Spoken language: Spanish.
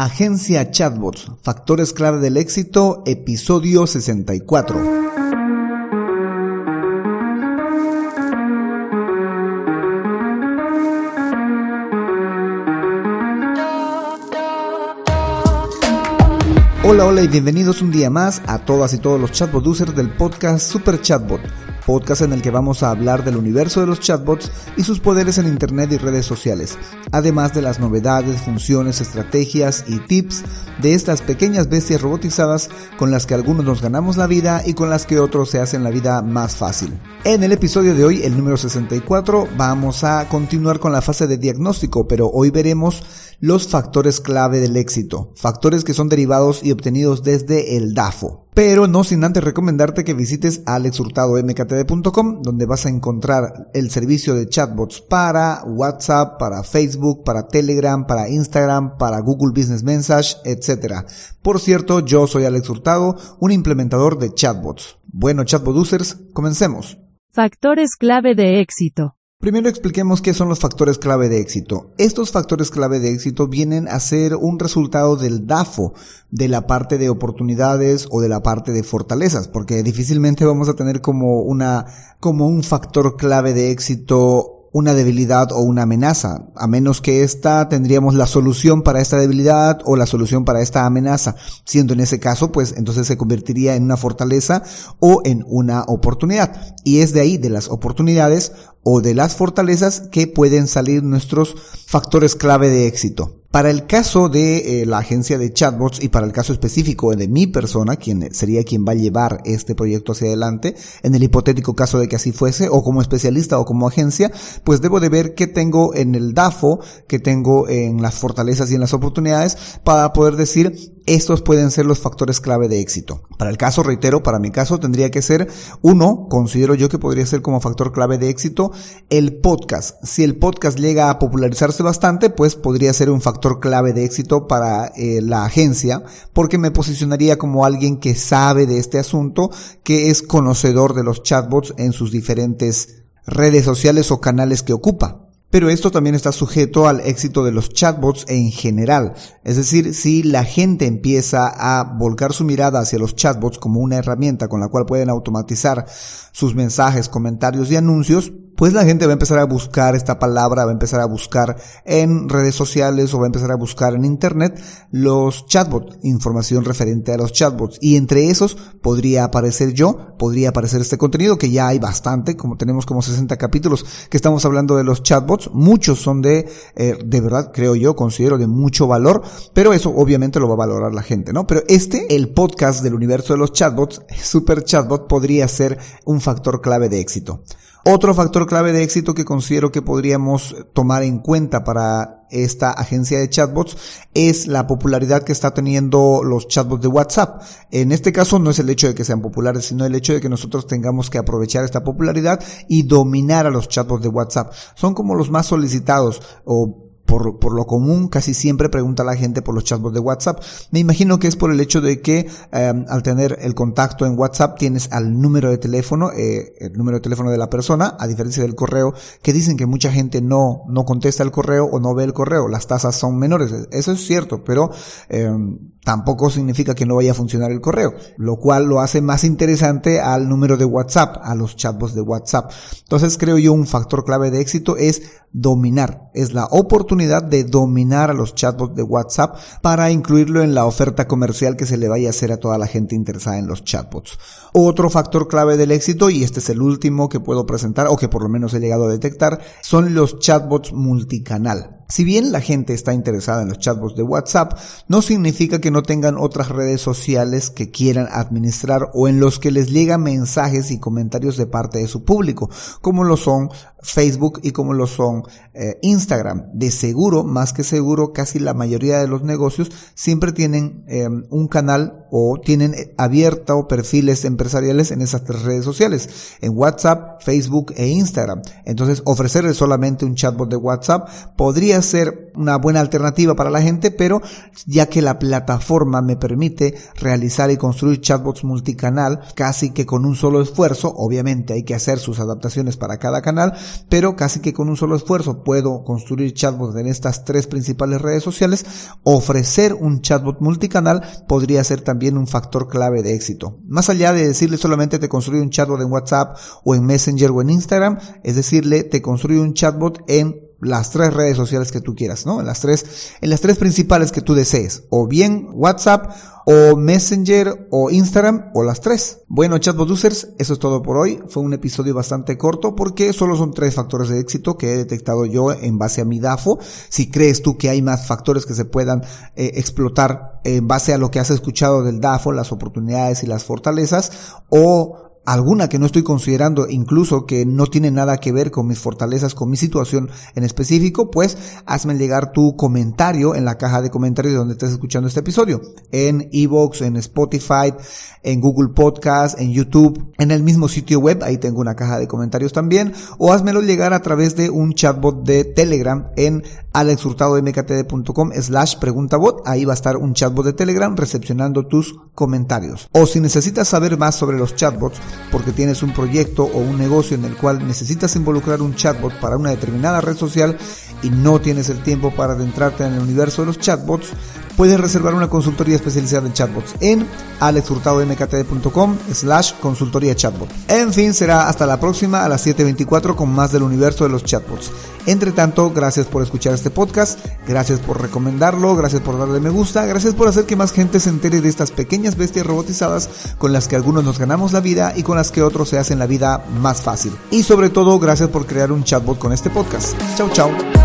Agencia Chatbots, Factores clave del éxito, episodio 64. Hola, hola y bienvenidos un día más a todas y todos los chatbot users del podcast Super Chatbot podcast en el que vamos a hablar del universo de los chatbots y sus poderes en Internet y redes sociales, además de las novedades, funciones, estrategias y tips de estas pequeñas bestias robotizadas con las que algunos nos ganamos la vida y con las que otros se hacen la vida más fácil. En el episodio de hoy, el número 64, vamos a continuar con la fase de diagnóstico, pero hoy veremos los factores clave del éxito, factores que son derivados y obtenidos desde el DAFO pero no sin antes recomendarte que visites alexhurtadomktd.com donde vas a encontrar el servicio de chatbots para WhatsApp, para Facebook, para Telegram, para Instagram, para Google Business Message, etc. Por cierto, yo soy Alex Hurtado, un implementador de chatbots. Bueno, chatbot users, comencemos. Factores clave de éxito. Primero expliquemos qué son los factores clave de éxito. Estos factores clave de éxito vienen a ser un resultado del DAFO, de la parte de oportunidades o de la parte de fortalezas, porque difícilmente vamos a tener como una, como un factor clave de éxito una debilidad o una amenaza, a menos que esta tendríamos la solución para esta debilidad o la solución para esta amenaza, siendo en ese caso, pues entonces se convertiría en una fortaleza o en una oportunidad. Y es de ahí, de las oportunidades o de las fortalezas, que pueden salir nuestros factores clave de éxito. Para el caso de eh, la agencia de chatbots y para el caso específico de mi persona, quien sería quien va a llevar este proyecto hacia adelante, en el hipotético caso de que así fuese, o como especialista o como agencia, pues debo de ver qué tengo en el DAFO, qué tengo en las fortalezas y en las oportunidades para poder decir estos pueden ser los factores clave de éxito. Para el caso, reitero, para mi caso tendría que ser uno, considero yo que podría ser como factor clave de éxito, el podcast. Si el podcast llega a popularizarse bastante, pues podría ser un factor clave de éxito para eh, la agencia, porque me posicionaría como alguien que sabe de este asunto, que es conocedor de los chatbots en sus diferentes redes sociales o canales que ocupa. Pero esto también está sujeto al éxito de los chatbots en general. Es decir, si la gente empieza a volcar su mirada hacia los chatbots como una herramienta con la cual pueden automatizar sus mensajes, comentarios y anuncios, pues la gente va a empezar a buscar esta palabra, va a empezar a buscar en redes sociales o va a empezar a buscar en internet los chatbots, información referente a los chatbots. Y entre esos podría aparecer yo, podría aparecer este contenido que ya hay bastante, como tenemos como 60 capítulos que estamos hablando de los chatbots. Muchos son de, eh, de verdad, creo yo, considero de mucho valor, pero eso obviamente lo va a valorar la gente, ¿no? Pero este, el podcast del universo de los chatbots, Super Chatbot, podría ser un factor clave de éxito. Otro factor clave de éxito que considero que podríamos tomar en cuenta para esta agencia de chatbots es la popularidad que está teniendo los chatbots de WhatsApp. En este caso no es el hecho de que sean populares, sino el hecho de que nosotros tengamos que aprovechar esta popularidad y dominar a los chatbots de WhatsApp. Son como los más solicitados o por, por, lo común, casi siempre pregunta la gente por los chatbots de WhatsApp. Me imagino que es por el hecho de que em, al tener el contacto en WhatsApp tienes al número de teléfono, eh, el número de teléfono de la persona, a diferencia del correo, que dicen que mucha gente no, no contesta el correo o no ve el correo. Las tasas son menores. Eso es cierto, pero em, tampoco significa que no vaya a funcionar el correo, lo cual lo hace más interesante al número de WhatsApp, a los chatbots de WhatsApp. Entonces creo yo un factor clave de éxito es dominar, es la oportunidad de dominar a los chatbots de WhatsApp para incluirlo en la oferta comercial que se le vaya a hacer a toda la gente interesada en los chatbots. Otro factor clave del éxito, y este es el último que puedo presentar o que por lo menos he llegado a detectar, son los chatbots multicanal. Si bien la gente está interesada en los chatbots de WhatsApp, no significa que no tengan otras redes sociales que quieran administrar o en los que les llegan mensajes y comentarios de parte de su público, como lo son Facebook y como lo son eh, Instagram. De seguro, más que seguro, casi la mayoría de los negocios siempre tienen em, un canal o tienen abierto perfiles empresariales en esas tres redes sociales, en WhatsApp, Facebook e Instagram. Entonces, ofrecerles solamente un chatbot de WhatsApp podría ser una buena alternativa para la gente, pero ya que la plataforma me permite realizar y construir chatbots multicanal casi que con un solo esfuerzo, obviamente hay que hacer sus adaptaciones para cada canal, pero casi que con un solo esfuerzo puedo construir chatbots en estas tres principales redes sociales, ofrecer un chatbot multicanal podría ser también un factor clave de éxito. Más allá de decirle solamente te construyo un chatbot en WhatsApp o en Messenger o en Instagram, es decirle te construyo un chatbot en las tres redes sociales que tú quieras, ¿no? En las tres, en las tres principales que tú desees. O bien WhatsApp, o Messenger, o Instagram, o las tres. Bueno, chatbot users, eso es todo por hoy. Fue un episodio bastante corto porque solo son tres factores de éxito que he detectado yo en base a mi DAFO. Si crees tú que hay más factores que se puedan eh, explotar en base a lo que has escuchado del DAFO, las oportunidades y las fortalezas, o alguna que no estoy considerando, incluso que no tiene nada que ver con mis fortalezas, con mi situación en específico, pues hazme llegar tu comentario en la caja de comentarios de donde estés escuchando este episodio. En Evox, en Spotify, en Google Podcast, en YouTube, en el mismo sitio web, ahí tengo una caja de comentarios también, o házmelo llegar a través de un chatbot de Telegram en alexhurtadomktd.com slash preguntabot, ahí va a estar un chatbot de Telegram recepcionando tus comentarios. O si necesitas saber más sobre los chatbots, porque tienes un proyecto o un negocio en el cual necesitas involucrar un chatbot para una determinada red social y no tienes el tiempo para adentrarte en el universo de los chatbots, puedes reservar una consultoría especializada en chatbots en alexhurtadomktd.com slash consultoría chatbot. En fin, será hasta la próxima a las 7.24 con más del universo de los chatbots. Entre tanto, gracias por escuchar este podcast, gracias por recomendarlo, gracias por darle me gusta, gracias por hacer que más gente se entere de estas pequeñas bestias robotizadas con las que algunos nos ganamos la vida y con las que otros se hacen la vida más fácil. Y sobre todo, gracias por crear un chatbot con este podcast. Chau, chau.